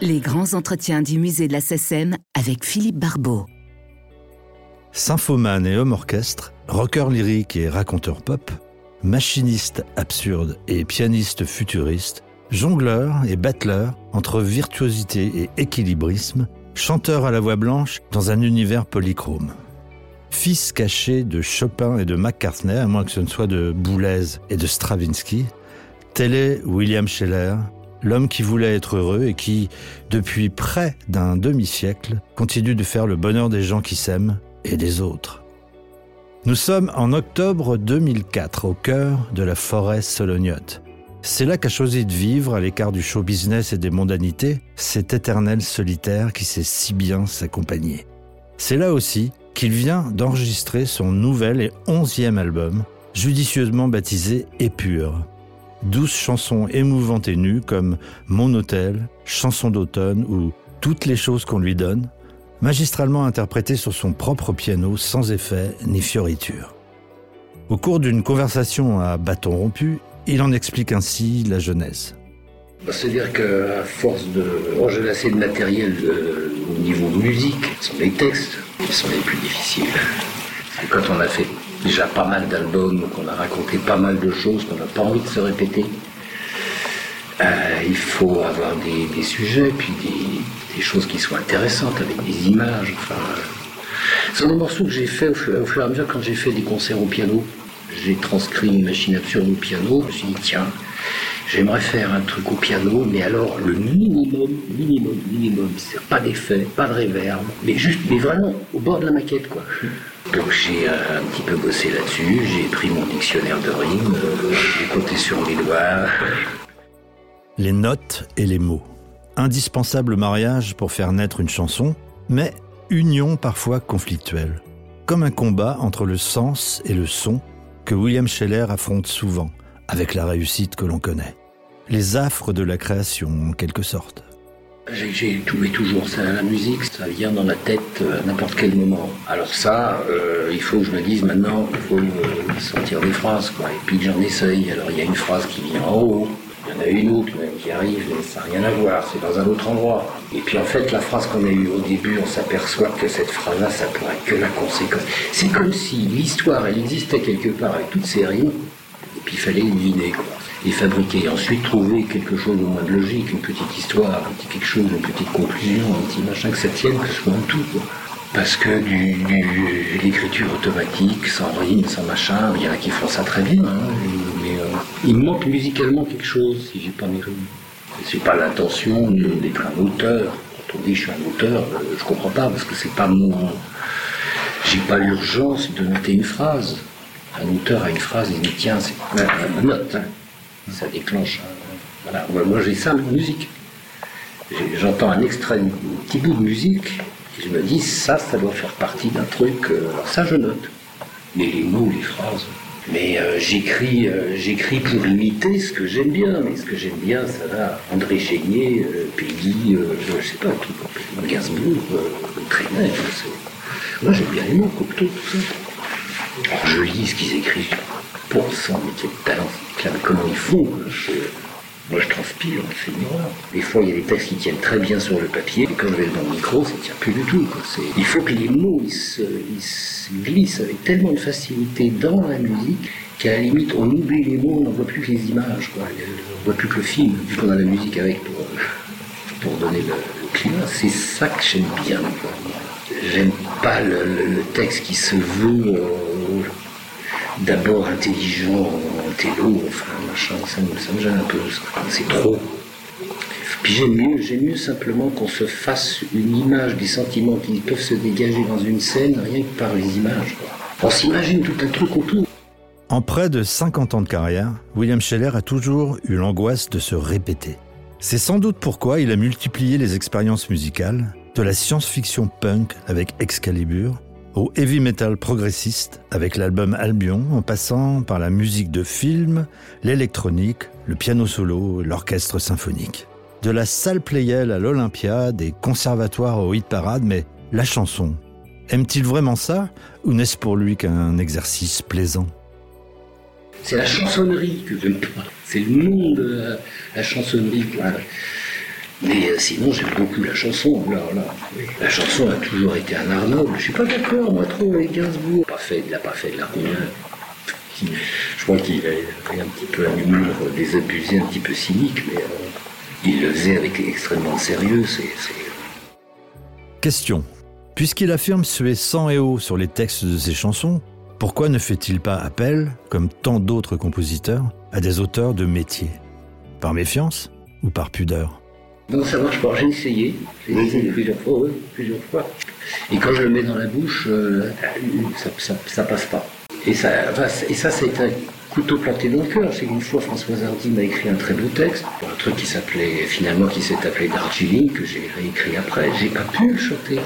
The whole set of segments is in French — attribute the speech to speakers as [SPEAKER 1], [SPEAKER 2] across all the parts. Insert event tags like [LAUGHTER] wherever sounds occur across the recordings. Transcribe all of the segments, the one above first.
[SPEAKER 1] Les grands entretiens du musée de la SSM avec Philippe Barbeau.
[SPEAKER 2] Symphomane et homme orchestre, rocker lyrique et raconteur pop, machiniste absurde et pianiste futuriste, jongleur et battleur entre virtuosité et équilibrisme, chanteur à la voix blanche dans un univers polychrome fils caché de Chopin et de McCartney, à moins que ce ne soit de Boulez et de Stravinsky, tel est William Scheller, l'homme qui voulait être heureux et qui, depuis près d'un demi-siècle, continue de faire le bonheur des gens qui s'aiment et des autres. Nous sommes en octobre 2004 au cœur de la forêt solognote. C'est là qu'a choisi de vivre, à l'écart du show business et des mondanités, cet éternel solitaire qui sait si bien s'accompagner. C'est là aussi qu'il vient d'enregistrer son nouvel et onzième album, judicieusement baptisé Épure. Douze chansons émouvantes et nues comme Mon hôtel, Chanson d'automne ou Toutes les choses qu'on lui donne, magistralement interprété sur son propre piano sans effet ni fioriture. Au cours d'une conversation à bâton rompu, il en explique ainsi la genèse.
[SPEAKER 3] C'est-à-dire qu'à force de enjeulasser le matériel euh, au niveau musique, ce sont les textes qui sont les plus difficiles. Quand on a fait déjà pas mal d'albums, qu'on a raconté pas mal de choses, qu'on n'a pas envie de se répéter, euh, il faut avoir des, sujets, puis des, choses qui soient intéressantes, avec des images. Enfin, ce sont des morceaux que j'ai fait au fur, et à mesure quand j'ai fait des concerts au piano. J'ai transcrit une machine absurde au piano. Je me suis dit, tiens, j'aimerais faire un truc au piano, mais alors le minimum, minimum, minimum, c'est pas d'effet, pas de réverb, mais juste, mais vraiment au bord de la maquette, quoi. Donc j'ai un petit peu bossé là-dessus, j'ai pris mon dictionnaire de rimes, euh, j'ai compté sur mes doigts
[SPEAKER 2] les notes et les mots. Indispensable mariage pour faire naître une chanson, mais union parfois conflictuelle. Comme un combat entre le sens et le son que William Scheller affronte souvent, avec la réussite que l'on connaît. Les affres de la création, en quelque sorte.
[SPEAKER 3] J'ai et toujours ça, la musique, ça vient dans la tête euh, à n'importe quel moment. Alors ça, euh, il faut que je me dise maintenant, il faut euh, sortir des phrases, quoi. Et puis j'en essaye. Alors il y a une phrase qui vient en haut, il y en a une autre qui arrive, mais ça n'a rien à voir, c'est dans un autre endroit. Et puis en fait, la phrase qu'on a eue au début, on s'aperçoit que cette phrase-là, ça pourrait être que la conséquence. C'est comme si l'histoire, elle existait quelque part avec toutes ces rimes, puis il fallait éliminer, quoi. Et fabriquer. Ensuite, trouver quelque chose de moins de logique, une petite histoire, un petit quelque chose, une petite conclusion, un petit machin, que ça tienne, que ce soit un tout. Parce que l'écriture automatique, sans rime, sans machin, il y en a qui font ça très bien, hein, mais euh, il me manque musicalement quelque chose si j'ai pas mes rimes. C'est pas l'intention d'être un auteur. Quand on dit je suis un auteur, euh, je comprends pas parce que c'est pas mon. J'ai pas l'urgence de noter une phrase. Un auteur a une phrase, il dit tiens, c'est une note. Hein. Ça déclenche. Voilà. Moi, j'ai ça en musique. J'entends un extrait, un petit bout de musique, je me dis, ça, ça doit faire partie d'un truc. Euh, alors ça, je note. Mais les mots, les phrases. Mais euh, j'écris, euh, j'écris pour imiter ce que j'aime bien. Mais ce que j'aime bien, ça va. André Chénier, Peggy, je sais pas, tout, Gainsbourg, Trenet. Moi, j'aime bien les mots, Cocteau, tout ça. Je lis ce qu'ils écrivent. Pour sang, mais quel talent. Comment ils font moi, je transpire, c'est horreur. Des fois, il y a des textes qui tiennent très bien sur le papier, et quand je vais dans le micro, ça ne tient plus du tout. Il faut que les mots se, glissent avec tellement de facilité dans la musique qu'à la limite, on oublie les mots, on n'en voit plus que les images. Quoi. On ne voit plus que le film, vu qu'on a la musique avec pour, pour donner le, climat. C'est ça que j'aime bien. J'aime pas le, texte qui se veut euh, d'abord intelligent, télo, enfin machin, ça me, gêne un peu, c'est trop. Puis j'aime mieux, j'aime mieux simplement qu'on se fasse une image des sentiments qui peuvent se dégager dans une scène rien que par les images. On s'imagine tout un truc autour.
[SPEAKER 2] En près de 50 ans de carrière, William Scheller a toujours eu l'angoisse de se répéter. C'est sans doute pourquoi il a multiplié les expériences musicales, de la science-fiction punk avec Excalibur, au heavy metal progressiste avec l'album Albion en passant par la musique de film, l'électronique, le piano solo et l'orchestre symphonique. De la salle Playel à l'Olympia, des conservatoires au hit parade, mais la chanson, aime-t-il vraiment ça ou n'est-ce pour lui qu'un exercice plaisant?
[SPEAKER 3] C'est la chansonnerie que j'aime pas. C'est le monde de la, chansonnerie. Mais euh, sinon, j'aime beaucoup la chanson. Là. La chanson a toujours été un noble. Je suis pas d'accord, moi, trop avec Gainsbourg. Pas fait, il n'a pas fait de la Je crois qu'il avait un petit peu un humour désabusé, un petit peu cynique, mais euh, il le faisait avec extrêmement sérieux. C'est,
[SPEAKER 2] Question. Puisqu'il affirme suer sang et eau sur les textes de ses chansons, pourquoi ne fait-il pas appel, comme tant d'autres compositeurs, à des auteurs de métier? Par méfiance ou par pudeur?
[SPEAKER 3] Non, ça marche pas. J'ai essayé. J'ai essayé plusieurs fois, oui, plusieurs fois. Et quand je le mets dans la bouche, euh, ça, ça, passe pas. Et ça, et ça, c'est un couteau planté dans le cœur. C'est qu'une fois, Françoise Hardy m'a écrit un très beau texte, un truc qui s'appelait, finalement, qui s'est appelé Darjeeling, que j'ai réécrit après. J'ai pas pu le chanter.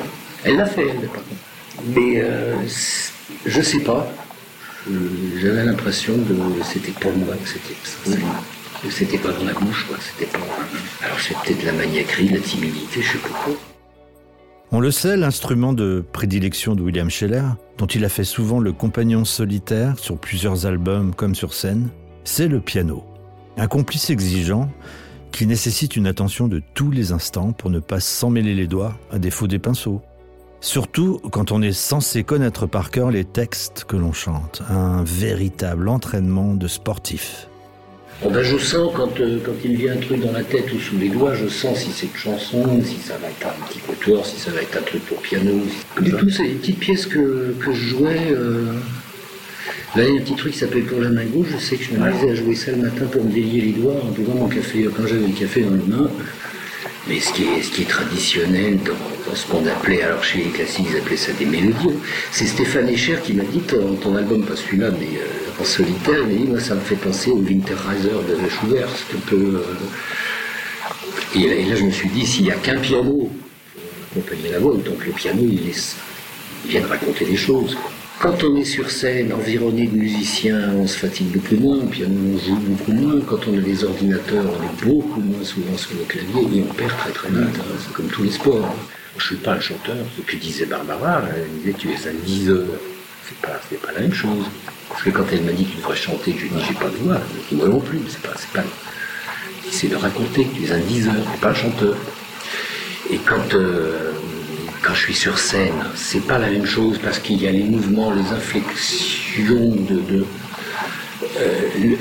[SPEAKER 3] Elle l'a fait, elle, pas Mais euh, je sais pas. J'avais l'impression que c'était pour moi que c'était c'était pas dans la bouche, quoi. C'était pas. Alors c'est peut-être la maniaquerie, la timidité, je sais pas quoi.
[SPEAKER 2] On le sait, l'instrument de prédilection de William Scheller, dont il a fait souvent le compagnon solitaire sur plusieurs albums comme sur scène, c'est le piano. Un complice exigeant qui nécessite une attention de tous les instants pour ne pas s'emmêler les doigts à défaut des pinceaux. Surtout quand on est censé connaître par cœur les textes que l'on chante, un véritable entraînement de sportif.
[SPEAKER 3] Bon ben, je sens quand, euh, quand il vient un truc dans la tête ou sous les doigts, je sens si c'est une chanson, si ça va être un petit quatuor, si ça va être un truc pour piano. Du tout, c'est une petite pièce que, que je jouais. Euh... Là, il y a un petit truc qui s'appelle Pour la main gauche. Je sais que je me disais à jouer ça le matin pour me délier les doigts en buvant mon café, quand j'avais le café dans les mains. Mais ce qui est, ce qui est traditionnel dans, ce qu'on appelait, alors chez les classiques, ils appelaient ça des mélodies. C'est Stéphane Echer qui m'a dit ton, ton album, pas celui-là, mais euh, en solitaire, il m'a dit moi ça me fait penser au Winterreiser de Schubert. C'est un peu. Euh, et, là, je me suis dit s'il n'y a qu'un piano accompagner la voix, donc le piano il, vient de raconter des choses. Quand on est sur scène, environné de musiciens, on se fatigue beaucoup moins, puis on joue beaucoup moins. Quand on a des ordinateurs, on est beaucoup moins souvent sur le clavier et on perd très très vite. Hein. C'est comme tous les sports. Je suis pas un chanteur, ce que disait Barbara, elle disait tu es un diseur. C'est pas, pas la même chose. Parce que quand elle m'a dit que tu devrais chanter, je lui ai dit j'ai pas de voix. Moi non plus, c'est pas, c'est pas. C'est de raconter, tu es un diseur, pas un chanteur. Et quand euh, quand je suis sur scène, c'est pas la même chose parce qu'il y a les mouvements, les inflexions de,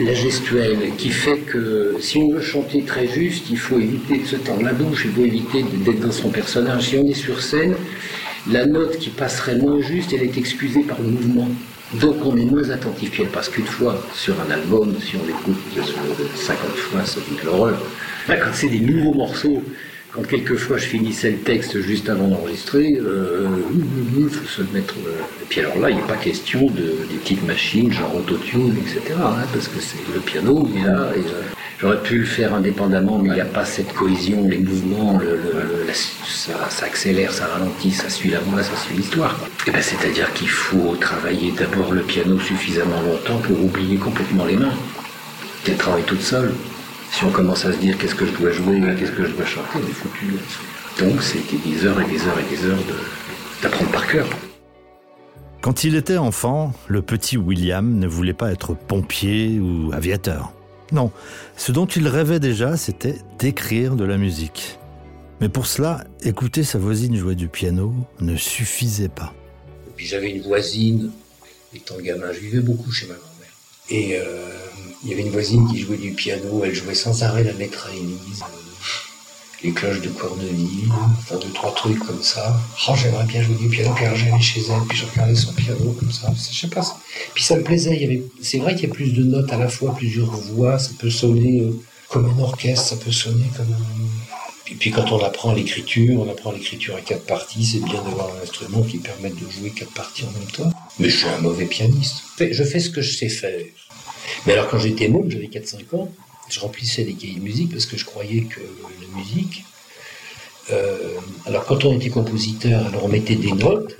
[SPEAKER 3] la gestuelle qui fait que si on veut chanter très juste, il faut éviter de se tendre la bouche, il faut éviter d'être dans son personnage. Si on est sur scène, la note qui passerait moins juste, elle est excusée par le mouvement. Donc on est moins attentif. Puis elle passe qu'une fois sur un album, si on l'écoute 50 fois, ça dit l'horreur. Quand c'est des nouveaux morceaux, quand quelquefois je finissais le texte juste avant d'enregistrer, euh, il faut se mettre. Euh, et puis alors là, il n'est pas question de, des petites machines, genre autotune, etc. Hein, parce que c'est le piano, il là. Euh, J'aurais pu le faire indépendamment, mais il n'y a pas cette cohésion, les mouvements, ça, accélère, ça ralentit, ça suit la voix, ça suit l'histoire. Eh ben, C'est-à-dire qu'il faut travailler d'abord le piano suffisamment longtemps pour oublier complètement les mains. Elle travaille toute seule si on commence à se dire qu'est-ce que je dois jouer, qu'est-ce que je dois chanter, on est foutu. Donc c'était des heures et des heures et des heures d'apprendre par cœur.
[SPEAKER 2] Quand il était enfant, le petit William ne voulait pas être pompier ou aviateur. Non, ce dont il rêvait déjà, c'était d'écrire de la musique. Mais pour cela, écouter sa voisine jouer du piano ne suffisait pas.
[SPEAKER 3] Et puis j'avais une voisine, étant gamin, je vivais beaucoup chez ma grand-mère. Et euh, il y avait une voisine qui jouait du piano, elle jouait sans arrêt la maître à Élise, euh, les cloches de Corneville, enfin deux, trois trucs comme ça. Oh, j'aimerais bien jouer du piano, puis j'allais chez elle, puis je regardais son piano comme ça, je sais pas. Puis ça me plaisait, c'est vrai qu'il y a plus de notes à la fois, plusieurs voix, ça peut sonner euh, comme un orchestre, ça peut sonner comme un... Et puis quand on apprend l'écriture, on apprend l'écriture à quatre parties, c'est bien d'avoir un instrument qui permette de jouer quatre parties en même temps. Mais je suis un mauvais pianiste. Je fais ce que je sais faire. Mais alors quand j'étais môme, j'avais 4-5 ans, je remplissais des cahiers de musique parce que je croyais que la musique... Euh, alors quand on était compositeur, alors on mettait des notes,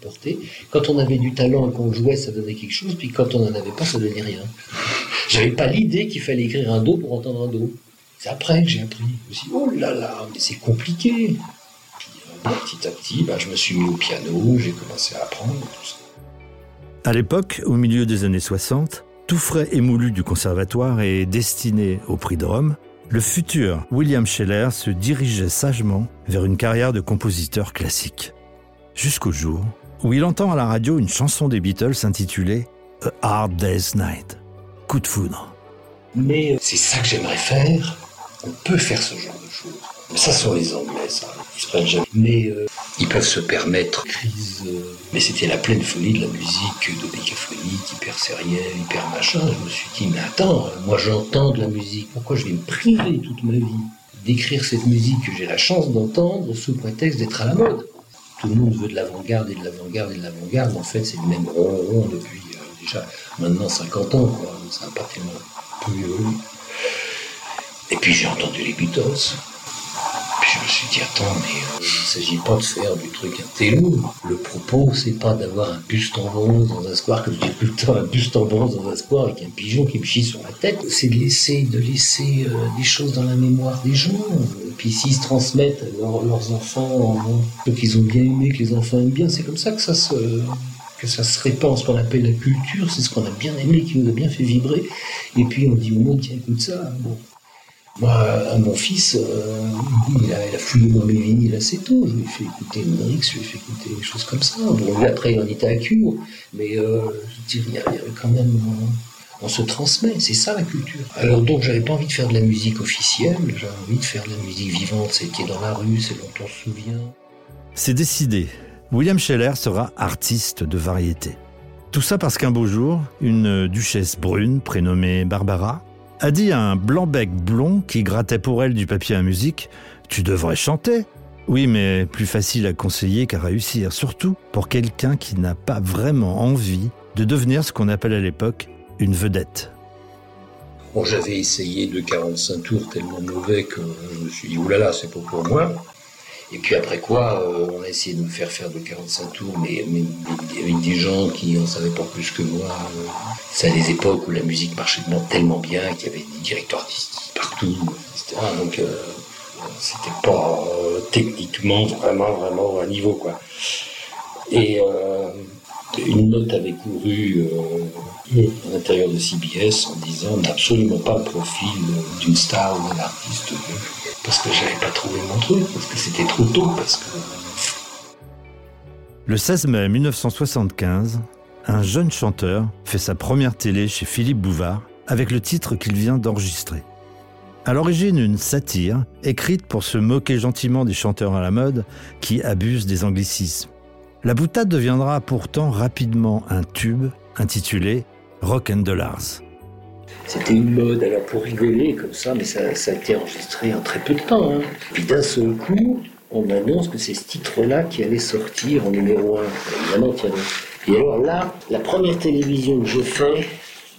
[SPEAKER 3] portées. Quand on avait du talent et qu'on jouait, ça donnait quelque chose, puis quand on n'en avait pas, ça donnait rien. [LAUGHS] J'avais pas l'idée qu'il fallait écrire un do pour entendre un do. C'est après que j'ai appris. Je me suis dit, oh là là, mais c'est compliqué. Puis, euh, petit à petit, bah, je me suis mis au piano, j'ai commencé à apprendre tout ça.
[SPEAKER 2] À l'époque, au milieu des années 60, tout frais émoulu du conservatoire et destiné au prix de Rome, le futur William Scheller se dirigeait sagement vers une carrière de compositeur classique. Jusqu'au jour où il entend à la radio une chanson des Beatles intitulée A Hard Day's Night, coup de foudre.
[SPEAKER 3] Mais euh, c'est ça que j'aimerais faire. On peut faire ce genre de choses. Mais ça sont les Anglais. Mais euh, ils peuvent se permettre crise. Euh, mais c'était la pleine folie de la musique, de décaphonique, hyper sérielle, hyper machin. Je me suis dit, mais attends, moi j'entends de la musique. Pourquoi je vais me priver toute ma vie d'écrire cette musique que j'ai la chance d'entendre sous prétexte d'être à la mode? Tout le monde veut de l'avant-garde et de l'avant-garde et de l'avant-garde. En fait, c'est le même rond depuis déjà maintenant 50 ans. Quoi. Ça n'a pas tellement et puis j'ai entendu les Beatles. Je me suis dit, attends, mais il ne s'agit pas de faire du truc intello. Le propos, c'est pas d'avoir un buste en bronze dans un square, comme je dis tout le temps, un buste en bronze dans un square avec un pigeon qui me chie sur la tête. C'est de laisser, de laisser euh, des choses dans la mémoire des gens. Et puis s'ils se transmettent leurs enfants, ceux qu'ils ont bien aimé, que les enfants aiment bien, c'est comme ça que ça se que ça se répand, ce qu'on appelle la culture, c'est ce qu'on a bien aimé, qui nous a bien fait vibrer. Et puis on dit au monde, tiens, écoute ça. Moi, mon fils, euh, il, a, fouillé dans mes vinyles assez tôt. Je lui ai fait écouter Hendrix, je lui ai fait écouter des choses comme ça. Bon, lui, après, il en était à cure. Mais euh, je dirais, il y, avait quand même. On se transmet, c'est ça la culture. Alors donc, j'avais pas envie de faire de la musique officielle, j'avais envie de faire de la musique vivante, c'est qui est dans la rue, c'est dont on se souvient.
[SPEAKER 2] C'est décidé. William Scheller sera artiste de variété. Tout ça parce qu'un beau jour, une duchesse brune prénommée Barbara a dit à un blanc-bec blond qui grattait pour elle du papier à musique Tu devrais chanter. Oui, mais plus facile à conseiller qu'à réussir, surtout pour quelqu'un qui n'a pas vraiment envie de devenir ce qu'on appelle à l'époque une vedette.
[SPEAKER 3] J'avais essayé de 45 tours tellement mauvais que je me suis dit oulala, c'est pas pour moi. Et puis après quoi, euh, on a essayé de me faire faire de 45 tours, mais, avec des gens qui en savaient pas plus que moi. Euh, c'est à des époques où la musique marchait tellement bien qu'il y avait des directeurs artistiques partout, etc. Donc euh, c'était pas techniquement vraiment, vraiment à niveau, quoi. Et une note avait couru à l'intérieur de CBS en disant on n'a absolument pas le profil d'une star ou d'un artiste parce que j'avais pas trouvé mon truc, parce que c'était trop tôt, parce que...
[SPEAKER 2] Le 16 mai 1975, un jeune chanteur fait sa première télé chez Philippe Bouvard avec le titre qu'il vient d'enregistrer. À l'origine, une satire écrite pour se moquer gentiment des chanteurs à la mode qui abusent des anglicismes. La boutade deviendra pourtant rapidement un tube intitulé Rock and Dollars.
[SPEAKER 3] C'était une mode, alors pour rigoler comme ça, mais ça, a été enregistré en très peu de temps. Hein. Puis d'un seul coup, on annonce que c'est ce titre-là qui allait sortir en numéro 1. Évidemment, tiens. Et alors là, la première télévision que je fais,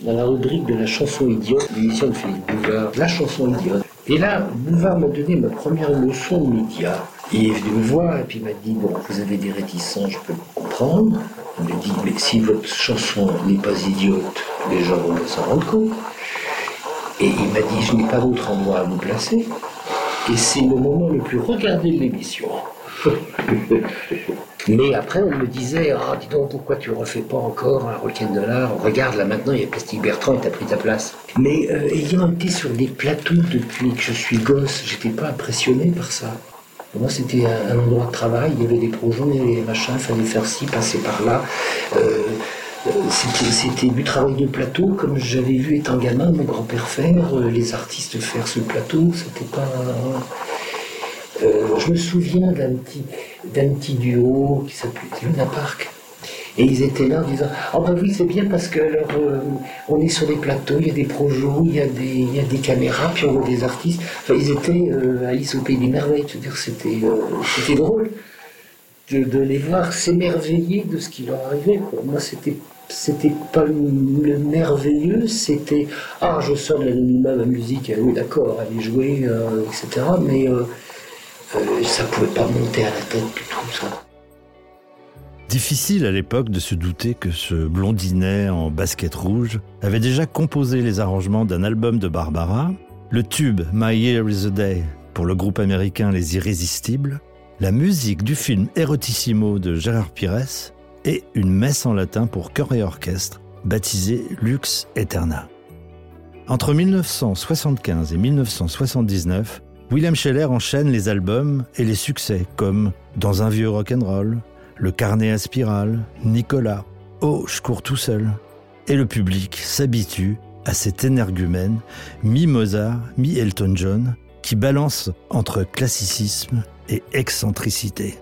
[SPEAKER 3] dans la rubrique de la chanson idiote, l'émission de Philippe Bouvard, la chanson idiote. Et là, Bouvard m'a donné ma première leçon média. Il est venu me voir et puis il m'a dit Bon, vous avez des réticences, je peux comprendre. Il m'a dit Mais si votre chanson n'est pas idiote, les gens vont s'en rendre compte. Et il m'a dit, je n'ai pas d'autre endroit à vous placer. Et c'est le moment le plus regardé de l'émission. [LAUGHS] Mais après, on me disait, ah, dis donc, pourquoi tu refais pas encore un requin de l'art Regarde, là maintenant, il y a Plastique Bertrand et t'as pris ta place. Mais euh, ayant été sur des plateaux depuis que je suis gosse, j'étais pas impressionné par ça. Moi, c'était un, endroit de travail, il y avait des projets, des machins, il fallait faire ci, passer par là. Euh, c'était du travail de plateau, comme j'avais vu étant gamin mon grand-père faire, euh, les artistes faire ce plateau. C'était pas. Euh, je me souviens d'un petit, d'un petit duo qui s'appelait Luna Park. Et ils étaient là en disant Oh ben oui, c'est bien parce que euh, on est sur des plateaux, il y a des projets, il y a des, il y a des caméras, puis on voit des artistes. Enfin, ils étaient à Alice au Pays des Merveilles, dire, c'était, c'était drôle de, les voir s'émerveiller de ce qui leur arrivait. Moi, c'était c'était pas le, merveilleux, c'était ah je sors de l'anonymat ma musique, oui d'accord, elle est jouée, euh, etc. Mais euh, euh, ça pouvait pas monter à la tête du tout ça.
[SPEAKER 2] Difficile à l'époque de se douter que ce blondinet en basket rouge avait déjà composé les arrangements d'un album de Barbara, le tube My Year is a Day pour le groupe américain Les Irrésistibles, la musique du film Erotissimo de Gérard Pires et une messe en latin pour chœur et orchestre baptisée Lux Eterna. Entre 1975 et 1979, William Scheller enchaîne les albums et les succès comme Dans un vieux rock'n'roll, Le carnet à spirale, Nicolas, Oh, je cours tout seul. Et le public s'habitue à cet énergumène, mi-Mozart, mi-Elton John, qui balance entre classicisme et excentricité.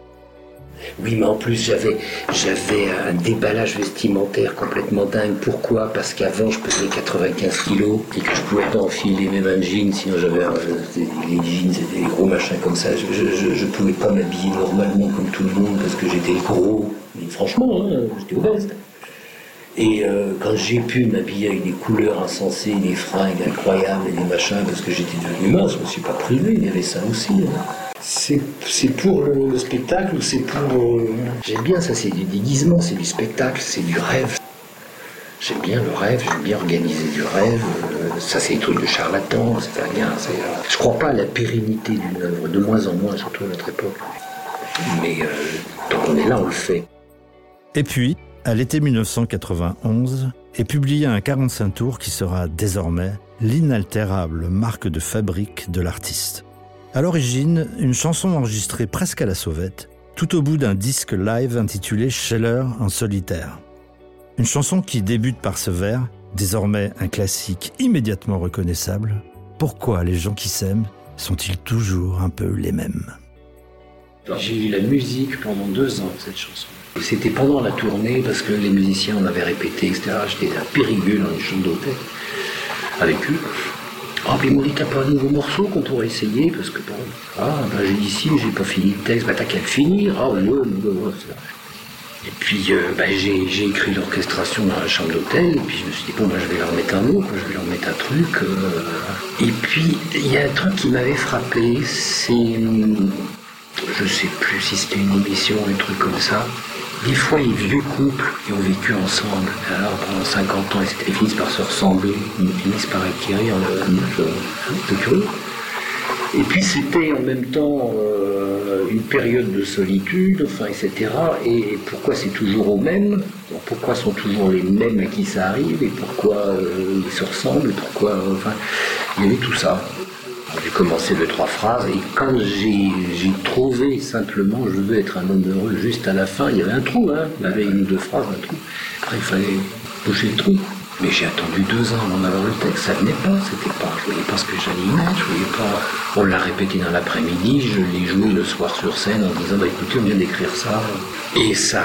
[SPEAKER 3] Oui, mais en plus, j'avais, j'avais un déballage vestimentaire complètement dingue. Pourquoi? Parce qu'avant, je pesais 95 kilos et que je pouvais pas enfiler mes mêmes jeans, sinon j'avais les jeans, des gros machins comme ça. Je, je, pouvais pas m'habiller normalement comme tout le monde parce que j'étais gros. Mais franchement, hein, j'étais obèse. Et euh, quand j'ai pu m'habiller avec des couleurs insensées, des fringues incroyables et des machins parce que j'étais devenu mince, je me suis pas privé, il y avait ça aussi. Hein. C'est pour le, spectacle ou c'est pour. Euh, j'aime bien ça, c'est du déguisement, c'est du spectacle, c'est du rêve. J'aime bien le rêve, j'aime bien organiser du rêve. Euh, ça, c'est des trucs de charlatan, c'est rien. Euh, je crois pas à la pérennité d'une œuvre, de moins en moins, surtout à notre époque. Mais tant qu'on est là, on le fait.
[SPEAKER 2] Et puis, à l'été 1991, est publié un 45 tours qui sera désormais l'inaltérable marque de fabrique de l'artiste. À l'origine, une chanson enregistrée presque à la sauvette, tout au bout d'un disque live intitulé Scheller en solitaire. Une chanson qui débute par ce vers, désormais un classique immédiatement reconnaissable. Pourquoi les gens qui s'aiment sont-ils toujours un peu les mêmes?
[SPEAKER 3] J'ai eu la musique pendant deux ans, cette chanson. C'était pendant la tournée, parce que les musiciens en avaient répété, etc. J'étais à Périgule, dans une chambre d'hôtel, avec eux. Ah, puis il m'a dit, t'as pas un nouveau morceau qu'on pourrait essayer Parce que bon, ah, ben j'ai dit si, j'ai pas fini le texte, bah t'as qu'à le finir. Ah, ouais, ouais, Et puis euh, ben, j'ai écrit l'orchestration dans la chambre d'hôtel, et puis je me suis dit, bon, ben, je vais leur mettre un mot, je vais leur mettre un truc. Euh. Et puis, il y a un truc qui m'avait frappé, c'est. Je sais plus si c'était une émission, un truc comme ça. Des fois, les vieux couples qui ont vécu ensemble, alors pendant 50 ans, ils finissent par se ressembler, ils finissent par acquérir le, curieux. Et puis c'était en même temps euh, une période de solitude, enfin, etc. Et pourquoi c'est toujours au même? Pourquoi sont toujours les mêmes à qui ça arrive? Et pourquoi euh, ils se ressemblent? Pourquoi Enfin, il y avait tout ça. J'ai commencé deux, trois phrases et quand j'ai trouvé simplement je veux être un homme heureux juste à la fin, il y avait un trou, hein. il y avait une ou deux phrases, un trou. Après il fallait boucher le trou. Mais j'ai attendu deux ans avant d'avoir le texte, ça venait pas, c'était pas, je voyais pas ce que j'allais y mettre, je voyais pas. On l'a répété dans l'après-midi, je l'ai joué le soir sur scène en disant bah écoutez, on vient d'écrire ça. Et ça,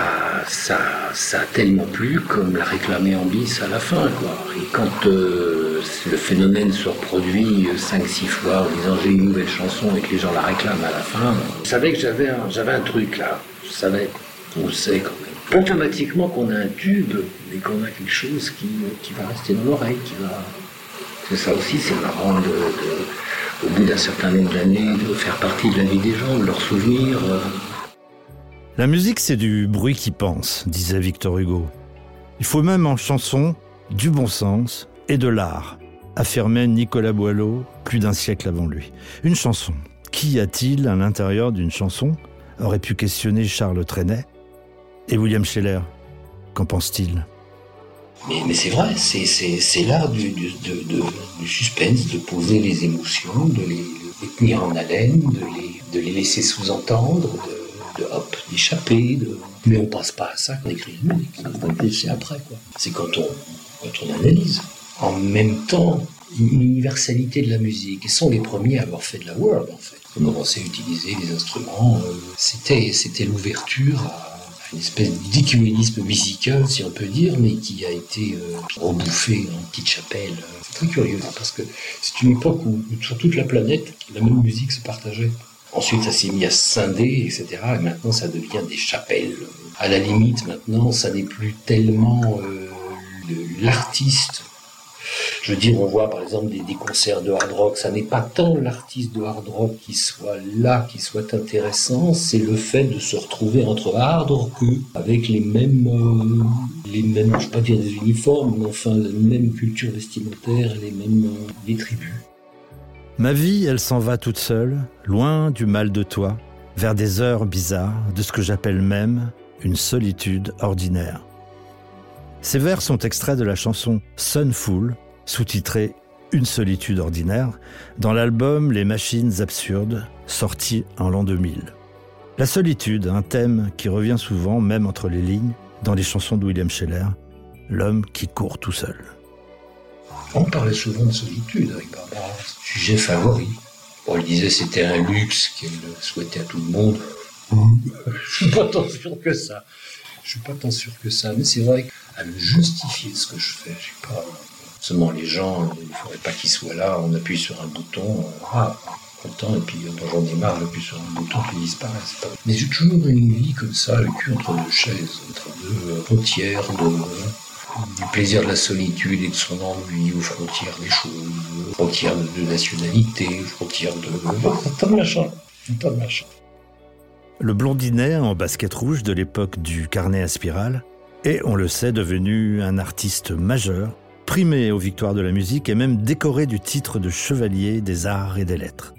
[SPEAKER 3] ça, ça a tellement plu comme l'a réclamé en bis à la fin, quoi. Et quand euh, le phénomène se reproduit 5-6 fois en disant j'ai une nouvelle chanson et que les gens la réclament à la fin, je savais que j'avais un, j'avais un truc là. Je savais, on le sait quand même. Automatiquement qu'on a un tube et qu'on a quelque chose qui, qui va rester dans l'oreille, qui va. C'est ça aussi, c'est marrant de, au bout d'un certain nombre d'années de faire partie de la vie des gens, de leurs souvenirs. Euh.
[SPEAKER 2] La musique, c'est du bruit qui pense, disait Victor Hugo. Il faut même en chanson du bon sens, et de l'art, affirmait Nicolas Boileau plus d'un siècle avant lui. Une chanson. Qui a-t-il à l'intérieur d'une chanson? aurait pu questionner Charles Trenet. Et William Scheller, qu'en pense-t-il?
[SPEAKER 3] Mais, c'est vrai, c'est l'art du, suspense, de poser les émotions, de les, tenir en haleine, de les, laisser sous-entendre, de, hop, d'échapper. Mais on passe pas à ça quand on écrit une musique, c'est après. C'est quand on, analyse en même temps une universalité de la musique. Ils sont les premiers à avoir fait de la world, en fait. Ils ont commencé à utiliser les instruments. Euh, c'était l'ouverture à une espèce d'écuménisme musical, si on peut dire, mais qui a été euh, rebouffé en petite chapelle. C'est très curieux, hein, parce que c'est une époque où, sur toute la planète, la même musique se partageait. Ensuite, ça s'est mis à scinder, etc. Et maintenant, ça devient des chapelles. À la limite, maintenant, ça n'est plus tellement euh, l'artiste je veux dire, on voit par exemple des, concerts de hard rock, ça n'est pas tant l'artiste de hard rock qui soit là, qui soit intéressant, c'est le fait de se retrouver entre hard rock avec les mêmes, euh, les mêmes, je ne pas dire des uniformes, mais enfin la même culture vestimentaire, les mêmes euh, tribus.
[SPEAKER 2] Ma vie, elle s'en va toute seule, loin du mal de toi, vers des heures bizarres, de ce que j'appelle même une solitude ordinaire. Ces vers sont extraits de la chanson Sunful, sous-titrée Une solitude ordinaire dans l'album Les machines absurdes, sorti en l'an 2000. La solitude, un thème qui revient souvent, même entre les lignes, dans les chansons de William Scheller, l'homme qui court tout seul.
[SPEAKER 3] On parlait souvent de solitude avec Barbara, sujet favori. On lui disait c'était un luxe qu'elle souhaitait à tout le monde. Je suis pas tant sûr que ça. Je suis pas tant sûr que ça, mais c'est vrai qu'à me justifier ce que je fais, pas. Seulement les gens, il ne faudrait pas qu'ils soient là, on appuie sur un bouton, ah, content, et puis quand j'en ai marre, j'appuie sur un bouton, puis ils disparaissent. Mais j'ai toujours une vie comme ça, le cul entre deux chaises, entre deux frontières, du plaisir de la solitude et de son ennui aux frontières des choses, frontières de, nationalité, frontières de... [LAUGHS] Tas de machin, tas de machin
[SPEAKER 2] le blondinet en basket rouge de l'époque du carnet à spirale, est, on le sait, devenu un artiste majeur, primé aux victoires de la musique et même décoré du titre de chevalier des arts et des lettres.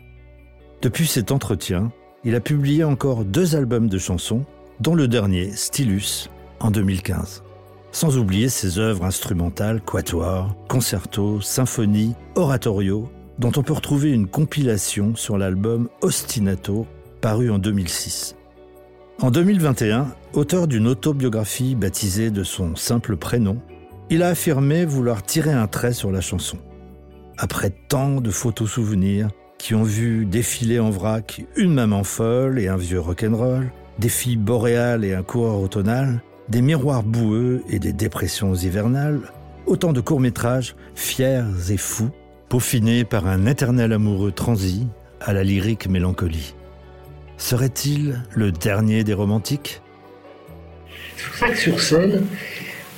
[SPEAKER 2] Depuis cet entretien, il a publié encore deux albums de chansons, dont le dernier, Stylus, en 2015. Sans oublier ses œuvres instrumentales, quatuors, concertos, symphonies, oratorios, dont on peut retrouver une compilation sur l'album Ostinato paru en 2006. En 2021, auteur d'une autobiographie baptisée de son simple prénom, il a affirmé vouloir tirer un trait sur la chanson. Après tant de photos souvenirs qui ont vu défiler en vrac une maman folle et un vieux rock'n'roll, des filles boréales et un coureur automnal, des miroirs boueux et des dépressions hivernales, autant de courts-métrages fiers et fous, peaufinés par un éternel amoureux transi à la lyrique mélancolie. Serait-il le dernier des romantiques?
[SPEAKER 3] C'est pour ça que sur scène,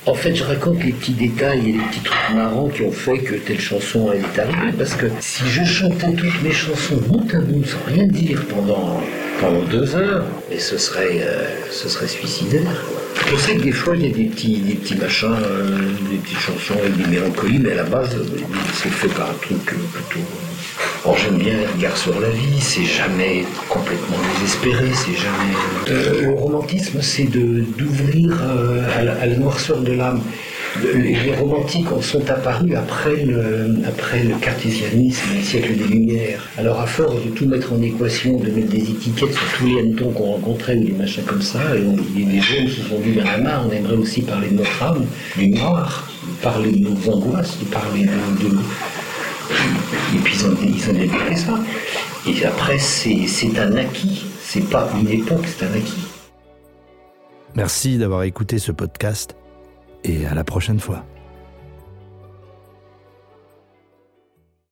[SPEAKER 3] en fait, je raconte les petits détails et les petits trucs marrants qui ont fait que telle chanson est arrivée. Parce que si je chantais toutes mes chansons bout à bout sans rien dire pendant, pendant deux heures, et ce serait, euh, ce serait suicidaire. Je sais que des fois, il y a des petits, des petits machins, euh, des petites chansons avec des mélancolies, mais à la base, c'est fait par un truc euh, plutôt J'aime bien les regards sur la vie, c'est jamais complètement désespéré, c'est jamais. Euh, le romantisme, c'est d'ouvrir euh, à, la, noirceur de l'âme. Les, romantiques sont apparus après le, après le cartésianisme, le siècle des Lumières. Alors à force de tout mettre en équation, de mettre des étiquettes sur tous les hannetons qu'on rencontrait ou des machins comme ça, et on, les jeunes se sont dit, ben la marre, on aimerait aussi parler de notre âme, du noir, parler de nos angoisses, parler de et puis ils ont, ça. Et après, c'est un acquis. C'est pas une époque, c'est un acquis.
[SPEAKER 2] Merci d'avoir écouté ce podcast et à la prochaine fois.